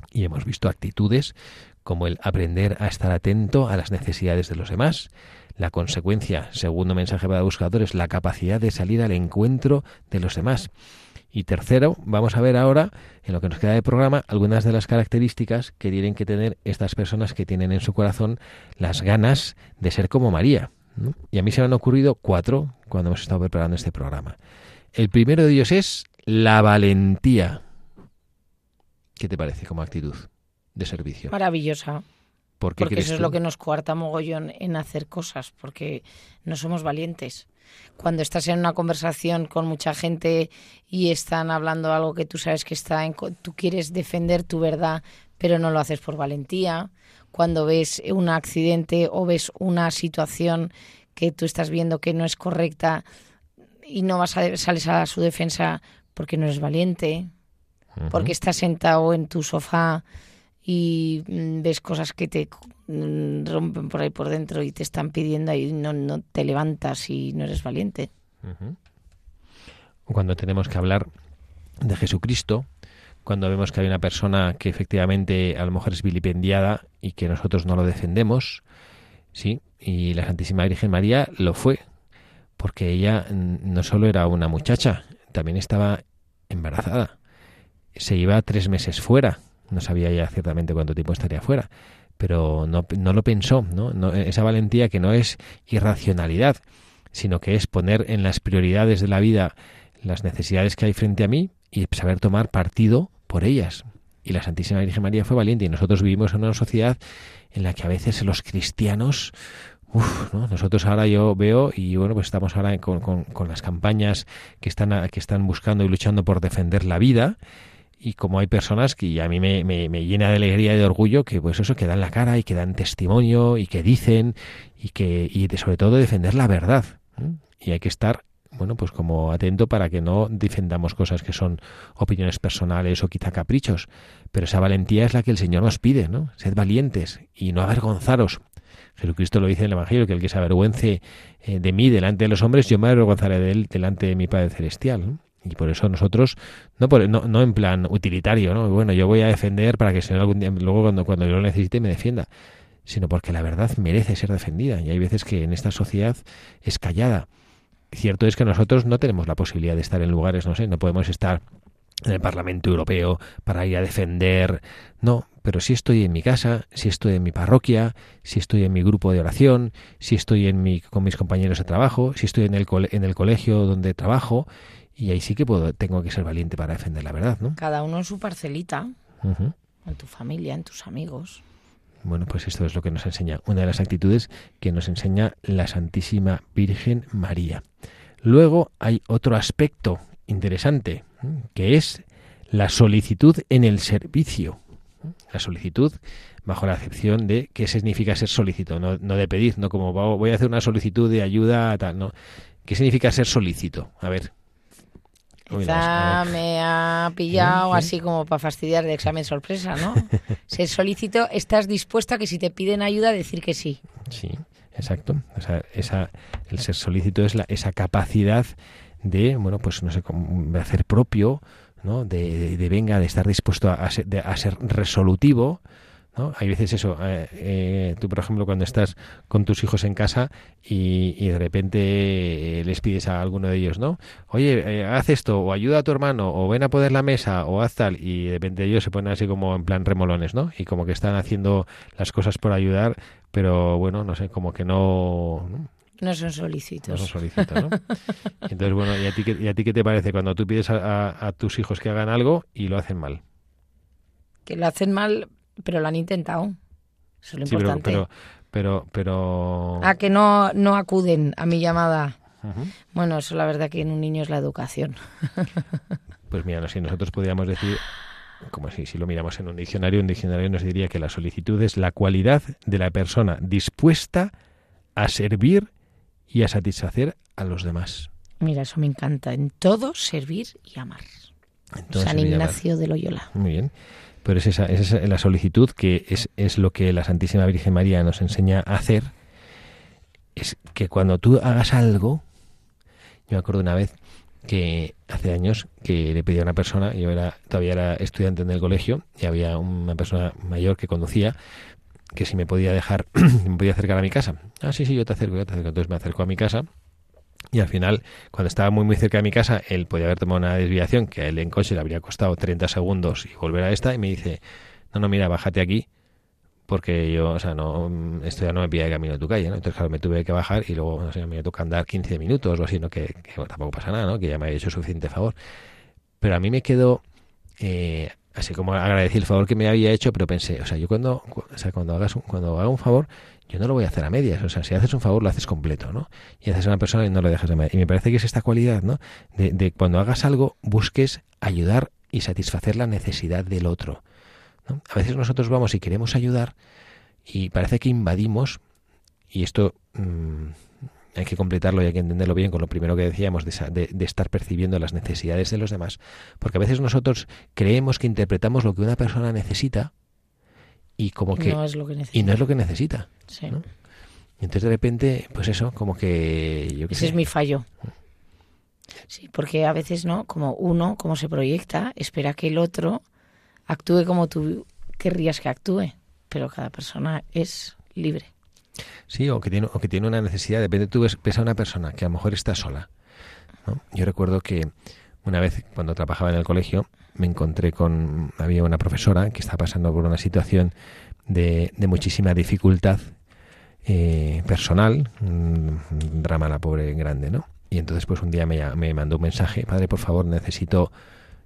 Y hemos visto actitudes como el aprender a estar atento a las necesidades de los demás. La consecuencia, segundo mensaje para buscadores, la capacidad de salir al encuentro de los demás. Y tercero, vamos a ver ahora, en lo que nos queda de programa, algunas de las características que tienen que tener estas personas que tienen en su corazón las ganas de ser como María. Y a mí se me han ocurrido cuatro cuando hemos estado preparando este programa. El primero de ellos es la valentía. ¿Qué te parece como actitud de servicio?
Maravillosa. Porque eso es lo que nos coarta mogollón en hacer cosas, porque no somos valientes cuando estás en una conversación con mucha gente y están hablando algo que tú sabes que está en, tú quieres defender tu verdad, pero no lo haces por valentía. Cuando ves un accidente o ves una situación que tú estás viendo que no es correcta y no vas a, sales a su defensa porque no eres valiente, porque estás sentado en tu sofá y mm, ves cosas que te mm, rompen por ahí por dentro y te están pidiendo y no, no te levantas y no eres valiente.
Cuando tenemos que hablar de Jesucristo, cuando vemos que hay una persona que efectivamente a lo mejor es vilipendiada y que nosotros no lo defendemos, sí, y la Santísima Virgen María lo fue, porque ella no solo era una muchacha, también estaba embarazada. Se iba tres meses fuera no sabía ya ciertamente cuánto tiempo estaría fuera, pero no, no lo pensó, ¿no? Esa valentía que no es irracionalidad, sino que es poner en las prioridades de la vida las necesidades que hay frente a mí y saber tomar partido por ellas. Y la Santísima Virgen María fue valiente y nosotros vivimos en una sociedad en la que a veces los cristianos Uf, ¿no? Nosotros ahora yo veo y bueno, pues estamos ahora con, con, con las campañas que están, que están buscando y luchando por defender la vida y como hay personas que a mí me, me, llena de alegría y de orgullo que pues eso que dan la cara y que dan testimonio y que dicen y que y sobre todo defender la verdad y hay que estar bueno pues como atento para que no defendamos cosas que son opiniones personales o quizá caprichos pero esa valentía es la que el Señor nos pide no sed valientes y no avergonzaros. Jesucristo lo dice en el Evangelio que el que se avergüence eh, de mí delante de los hombres yo me avergonzaré de él delante de mi Padre celestial ¿no? Y por eso nosotros, no, por, no, no en plan utilitario, ¿no? Bueno, yo voy a defender para que el Señor algún día, luego cuando, cuando yo lo necesite me defienda, sino porque la verdad merece ser defendida. Y hay veces que en esta sociedad es callada. Cierto es que nosotros no tenemos la posibilidad de estar en lugares, no sé, no podemos estar en el Parlamento Europeo para ir a defender. No, pero si estoy en mi casa, si estoy en mi parroquia, si estoy en mi grupo de oración, si estoy en mi, con mis compañeros de trabajo, si estoy en el, en el colegio donde trabajo, y ahí sí que puedo, tengo que ser valiente para defender la verdad, ¿no?
Cada uno en su parcelita, en tu familia, en tus amigos.
Bueno, pues esto es lo que nos enseña, una de las actitudes que nos enseña la Santísima Virgen María. Luego hay otro aspecto interesante, que es la solicitud en el servicio. La solicitud bajo la acepción de qué significa ser solícito, no, no de pedir, no como voy a hacer una solicitud de ayuda, tal, no. ¿Qué significa ser solícito? A ver,
Esta me ha pillado así como para fastidiar de examen sorpresa, ¿no? Ser solicito, estás dispuesto a que si te piden ayuda decir que sí.
Sí, exacto. O sea, esa, el ser solícito es la, esa capacidad de, bueno, pues no sé, de hacer propio, ¿no? De, de, venga, de estar dispuesto a, ser, a ser resolutivo, hay veces eso, eh, eh, tú por ejemplo cuando estás con tus hijos en casa y, de repente eh, les pides a alguno de ellos, ¿no? Oye, haz esto, o ayuda a tu hermano, o ven a poder la mesa, o haz tal, y de repente ellos se ponen así como en plan remolones, ¿no? Y como que están haciendo las cosas por ayudar, pero bueno, no sé, como que no...
¿no? son solicitos.
No son solicitos, ¿no? Entonces, bueno, ¿y a, ti, ¿y a ti qué te parece cuando tú pides a, a tus hijos que hagan algo y lo hacen mal?
Que lo hacen mal, pero lo han intentado. Eso es lo importante.
Pero, pero, pero,
A que no, no acuden a mi llamada. Bueno, eso la verdad que en un niño es la educación.
pues mira, si nosotros podríamos decir, como si, si lo miramos en un diccionario, un diccionario nos diría que la solicitud es la cualidad de la persona dispuesta a servir y a satisfacer a los demás.
Mira, eso me encanta. En todo servir y amar. San Ignacio de Loyola.
Muy bien pero es esa, es la solicitud que es, es lo que la Santísima Virgen María nos enseña a hacer, es que cuando tú hagas algo, yo me acuerdo una vez que hace años que le pedí a una persona, yo era todavía era estudiante en el colegio y había una persona mayor que conducía que si me podía dejar, me podía acercar a mi casa. Ah, sí, sí, yo te acerco, yo te acerco. Entonces me acercó a mi casa y al final, cuando estaba muy muy cerca de mi casa, él podía haber tomado una desviación que a él en coche le habría costado 30 segundos y volver a esta y me dice, no, no, mira, bájate aquí porque yo, o sea, no, esto ya no me pide de camino de tu calle, ¿no? Entonces, claro, me tuve que bajar y luego, no sé, me toca andar 15 minutos o así, ¿no? Que, tampoco pasa nada, ¿no? Que ya me había hecho suficiente favor. Pero a mí me quedó, eh, así como agradecí el favor que me había hecho, pero pensé, o sea, yo cuando, o sea, cuando hagas un, cuando haga un favor, yo no lo voy a hacer a medias. O sea, si haces un favor, lo haces completo, ¿no? Y haces a una persona y no lo dejas a medias. Y me parece que es esta cualidad, ¿no? De, de cuando hagas algo, busques ayudar y satisfacer la necesidad del otro. ¿no? A veces nosotros vamos y queremos ayudar y parece que invadimos, y esto mm, hay que completarlo y hay que entenderlo bien con lo primero que decíamos, de, de, estar percibiendo las necesidades de los demás, porque a veces nosotros creemos que interpretamos lo que una persona necesita y como que,
no es lo que necesita.
y no es lo que necesita. Sí. Y entonces de repente, pues eso, como que yo
Ese es mi fallo. Sí, porque a veces no, como uno, como se proyecta, espera que el otro actúe como tú querrías que actúe, pero cada persona es libre.
Sí, o que tiene, o que tiene una necesidad, depende, tú ves, ves a una persona que a lo mejor está sola. ¿no? Yo recuerdo que una vez cuando trabajaba en el colegio me encontré con, había una profesora que estaba pasando por una situación de, de muchísima dificultad eh, personal, un drama la pobre grande, ¿no? Y entonces pues un día me, me mandó un mensaje, padre, por favor, necesito,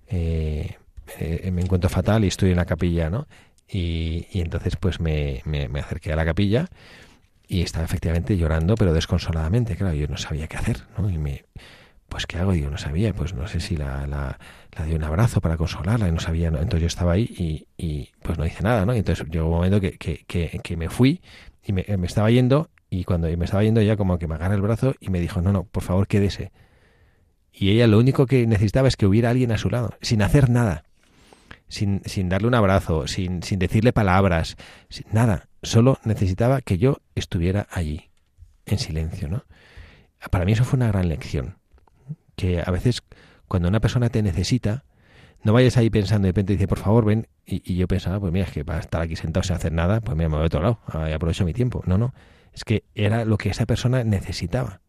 eh, eh, me encuentro fatal y estoy en la capilla, ¿no? Y, y entonces pues me, me, me, acerqué a la capilla y estaba efectivamente llorando, pero desconsoladamente, claro, yo no sabía qué hacer, ¿no? Y me, pues ¿qué hago? Yo no sabía, pues no sé si la, la, di un abrazo para consolarla y no sabía, entonces yo estaba ahí y, y, pues no hice nada, ¿no? Y entonces llegó un momento que, que, que, que me fui y me, me, estaba yendo y cuando me estaba yendo ella como que me agarra el brazo y me dijo, no, no, por favor quédese. Y ella lo único que necesitaba es que hubiera alguien a su lado, sin hacer nada, sin, sin darle un abrazo, sin, sin decirle palabras, sin, nada, solo necesitaba que yo estuviera allí, en silencio, ¿no? Para mí eso fue una gran lección que a veces cuando una persona te necesita, no vayas ahí pensando de repente dice, por favor, ven, y, yo pensaba, pues mira, es que para estar aquí sentado sin hacer nada, pues mira, me voy a otro lado, y aprovecho mi tiempo. No, no, es que era lo que esa persona necesitaba.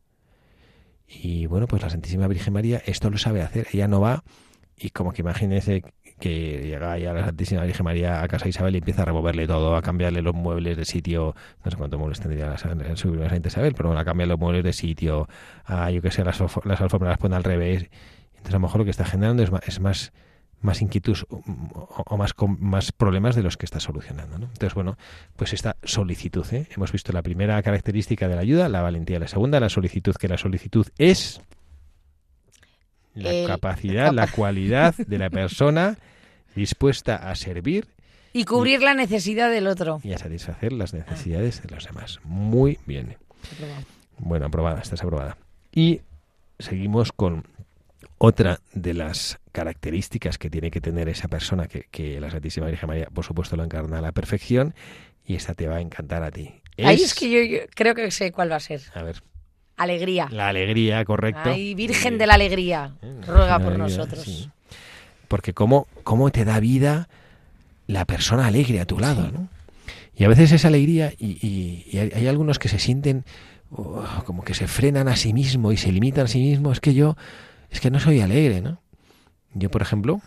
Y bueno, pues la Santísima Virgen María esto lo sabe hacer. Ella no va y como que imagínese que llega ya la Santísima Virgen María a casa de Isabel y empieza a removerle todo, a cambiarle los muebles de sitio, no sé cuántos muebles tendría la, la, Santa Isabel, pero bueno, a cambiar los muebles de sitio, a yo que sé, las, las alfombras las pone al revés. Entonces a lo mejor lo que está generando es más, es más, más inquietud o, o, más, más problemas de los que está solucionando. ¿no? Entonces, bueno, pues esta solicitud. ¿eh? Hemos visto la primera característica de la ayuda, la valentía. La segunda, la solicitud, que la solicitud es la el, capacidad, la cualidad de la persona dispuesta a servir
y cubrir y, la necesidad del otro
y a satisfacer las necesidades ah. de los demás. Muy bien. Aprobado. Bueno, aprobada, estás aprobada. Y seguimos con otra de las características que tiene que tener esa persona, que, que la Santísima Virgen María, por supuesto, lo encarna a la perfección, y esta te va a encantar a ti.
Ahí es que yo, yo creo que sé cuál va a ser.
A ver,
Alegría.
la alegría, correcto.
Ay, Virgen de la Alegría,
eh,
ruega
la
por
alegría,
nosotros.
sí. Porque cómo, cómo te da vida la persona alegre a tu lado, ¿no? Y a veces esa alegría, y, y- y hay, algunos que se sienten oh, como que se frenan a sí mismo y se limitan a sí mismo. Es que yo, es que no soy alegre, ¿no? Yo, por ejemplo,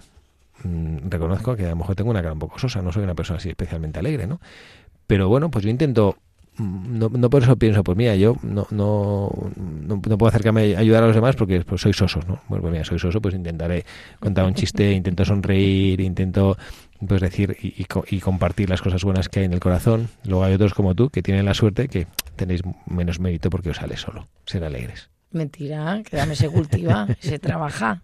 mm, reconozco que a lo mejor tengo una cara un poco sosa, no soy una persona así especialmente alegre, ¿no? Pero bueno, pues yo intento, no, no por eso pienso, pues mira, yo no, no, no, no puedo acercarme a ayudar a los demás porque pues, soy soso, ¿no? Pues, pues mira, soy soso, pues intentaré contar un chiste, intento sonreír, intento pues decir y, y co- y compartir las cosas buenas que hay en el corazón. Luego hay otros como tú que tienen la suerte que tenéis menos mérito porque os sale solo, ser alegres.
Mentira, que dame se cultiva, se trabaja.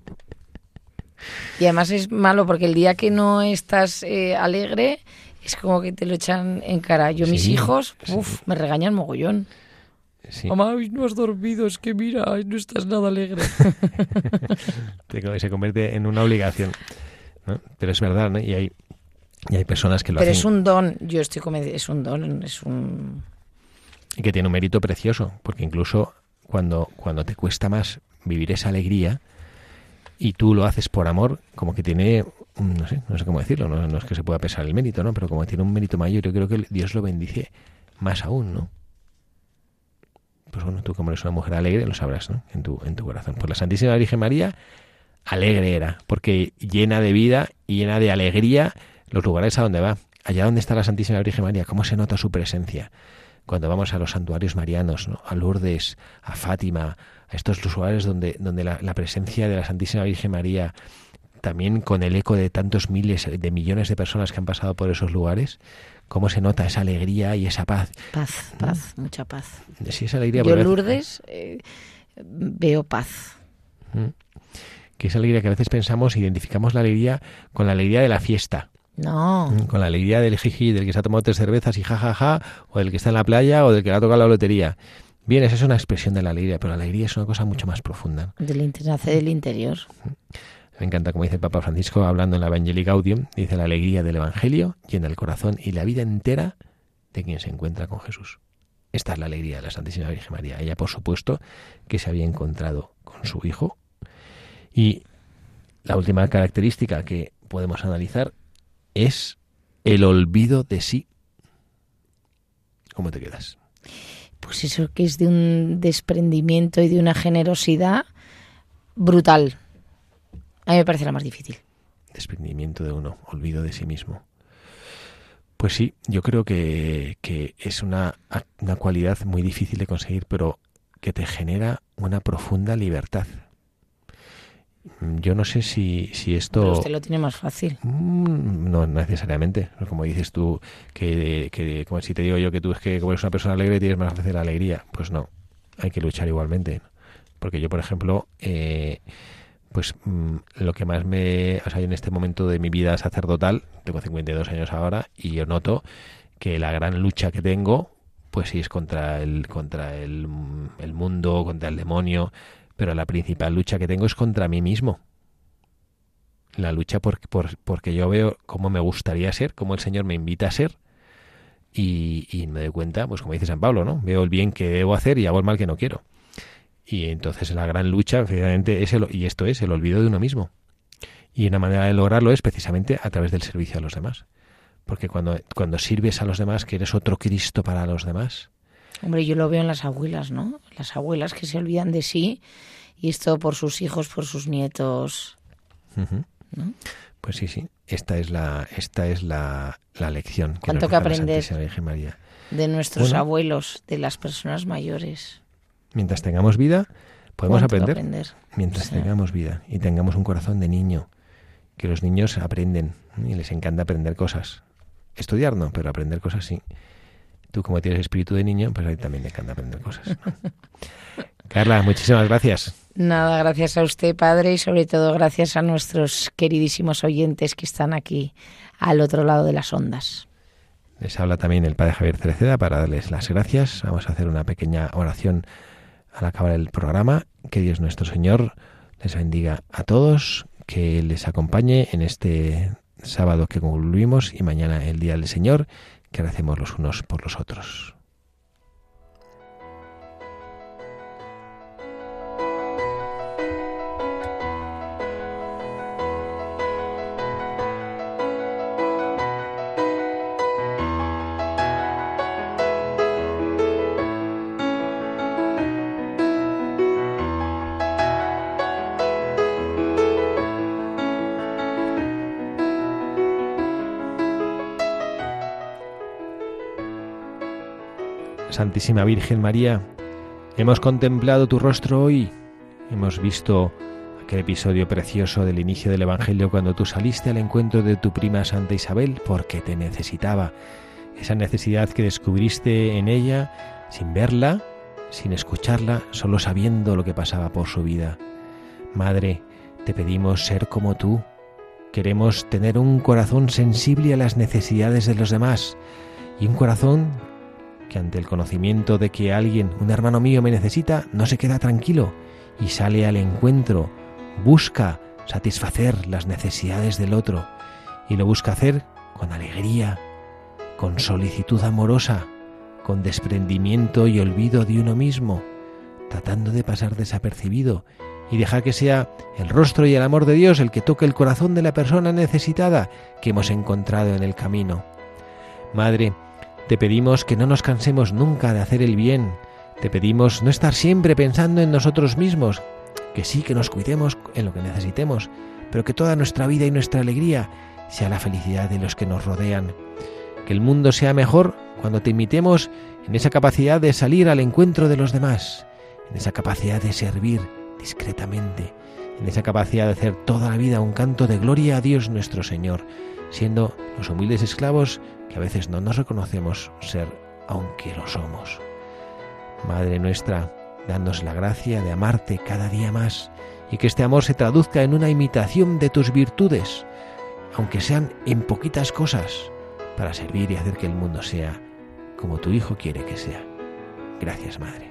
Y además es malo porque el día que no estás eh, alegre es como que te lo echan en cara. Yo, mis
Sí,
hijos,
sí.
uff, me regañan mogollón.
Sí.
Mamá, no has dormido, es que mira, no estás nada alegre.
Se convierte en una obligación. ¿no? Pero es verdad, ¿no? Y hay, y hay personas que lo
Pero
hacen
es un don, yo estoy convencida, es un don, es un...
y que tiene un mérito precioso, porque incluso cuando, cuando te cuesta más vivir esa alegría y tú lo haces por amor, como que tiene, no sé, no sé cómo decirlo, no, no es que se pueda pesar el mérito, ¿no? Pero como tiene un mérito mayor, yo creo que Dios lo bendice más aún, ¿no? Pues bueno, tú como eres una mujer alegre lo sabrás, ¿no? En tu, en tu corazón. Pues la Santísima Virgen María alegre era, porque llena de vida y llena de alegría los lugares a donde va. Allá donde está la Santísima Virgen María, cómo se nota su presencia. Cuando vamos a los santuarios marianos, ¿no? a Lourdes, a Fátima, a estos lugares donde, donde la presencia de la Santísima Virgen María, también con el eco de tantos miles, de millones de personas que han pasado por esos lugares, cómo se nota esa alegría y esa paz.
Paz, paz, mucha paz.
Sí, esa alegría.
Yo, Lourdes, eh, veo paz.
que esa alegría que a veces pensamos, identificamos la alegría con la alegría de la fiesta.
No,
Mm, Con la alegría del jiji, del que se ha tomado tres cervezas y jajaja, o del que está en la playa, o del que le ha tocado la lotería. Bien, esa es una expresión de la alegría, pero la alegría es una cosa mucho más profunda.
del del interior.
Me encanta, como dice el Papa Francisco, hablando en la Evangelii Gaudium, dice la alegría del Evangelio llena el corazón y la vida entera de quien se encuentra con Jesús. Esta es la alegría de la Santísima Virgen María. Ella, por supuesto, que se había encontrado con su Hijo. Y la última característica que podemos analizar es el olvido de sí. ¿Cómo te quedas?
Pues eso que es de un desprendimiento y de una generosidad brutal. A mí me parece la más difícil.
desprendimiento de uno, olvido de sí mismo. Pues sí, yo creo que, que es una, una cualidad muy difícil de conseguir, pero que te genera una profunda libertad. Yo no sé si, si
Pero
esto...
usted lo tiene más fácil.
Mm, No necesariamente. Como dices tú, que, que como si te digo yo que tú es que como eres una persona alegre tienes más fácil la alegría. Pues no, hay que luchar igualmente. Porque yo, por ejemplo, eh, pues mm, lo que más me... O sea, en este momento de mi vida sacerdotal, tengo 52 años ahora, y yo noto que la gran lucha que tengo, pues sí es contra el, contra el, el mundo, contra el demonio, pero la principal lucha que tengo es contra mí mismo la lucha por, por- porque yo veo cómo me gustaría ser, cómo el Señor me invita a ser y, y me doy cuenta, pues como dice San Pablo, ¿no? Veo el bien que debo hacer y hago el mal que no quiero. Y entonces la gran lucha, es el, y esto es el olvido de uno mismo. Y una manera de lograrlo es precisamente a través del servicio a los demás. Porque cuando, cuando sirves a los demás, que eres otro Cristo para los demás,
Hombre, yo lo veo en las abuelas, ¿no? Las abuelas que se olvidan de sí y esto por sus hijos, por sus nietos.
Pues sí, sí. Esta es la, esta es la, la lección. Que
¿Cuánto
nos
que?
Santísima Virgen María.
De nuestros
Bueno.
abuelos, de las personas mayores.
Mientras tengamos vida, podemos
¿Cuánto que
aprender.
aprender?
Mientras
Sí.
tengamos vida y tengamos un corazón de niño, que los niños aprenden y les encanta aprender cosas. Estudiar no, pero aprender cosas sí. Tú como tienes espíritu de niño, pues a ti también te encanta aprender cosas. ¿no? Carla, muchísimas gracias.
Nada, gracias a usted, padre, y sobre todo gracias a nuestros queridísimos oyentes que están aquí al otro lado de las ondas.
Les habla también el padre Javier Cereceda para darles las gracias. Vamos a hacer una pequeña oración al acabar el programa. Que Dios nuestro Señor les bendiga a todos, que les acompañe en este sábado que concluimos y mañana el Día del Señor, que hacemos los unos por los otros. Santísima Virgen María, hemos contemplado tu rostro hoy, hemos visto aquel episodio precioso del inicio del Evangelio cuando tú saliste al encuentro de tu prima Santa Isabel porque te necesitaba, esa necesidad que descubriste en ella sin verla, sin escucharla, solo sabiendo lo que pasaba por su vida. Madre, te pedimos ser como tú, queremos tener un corazón sensible a las necesidades de los demás y un corazón que ante el conocimiento de que alguien, un hermano mío, me necesita, no se queda tranquilo y sale al encuentro, busca satisfacer las necesidades del otro y lo busca hacer con alegría, con solicitud amorosa, con desprendimiento y olvido de uno mismo, tratando de pasar desapercibido y dejar que sea el rostro y el amor de Dios el que toque el corazón de la persona necesitada que hemos encontrado en el camino. Madre, te pedimos que no nos cansemos nunca de hacer el bien. Te pedimos no estar siempre pensando en nosotros mismos, que sí que nos cuidemos en lo que necesitemos, pero que toda nuestra vida y nuestra alegría sea la felicidad de los que nos rodean. Que el mundo sea mejor cuando te imitemos en esa capacidad de salir al encuentro de los demás, en esa capacidad de servir discretamente, en esa capacidad de hacer toda la vida un canto de gloria a Dios nuestro Señor, siendo los humildes esclavos que a veces no nos reconocemos ser, aunque lo somos. Madre nuestra, danos la gracia de amarte cada día más y que este amor se traduzca en una imitación de tus virtudes, aunque sean en poquitas cosas, para servir y hacer que el mundo sea como tu Hijo quiere que sea. Gracias, Madre.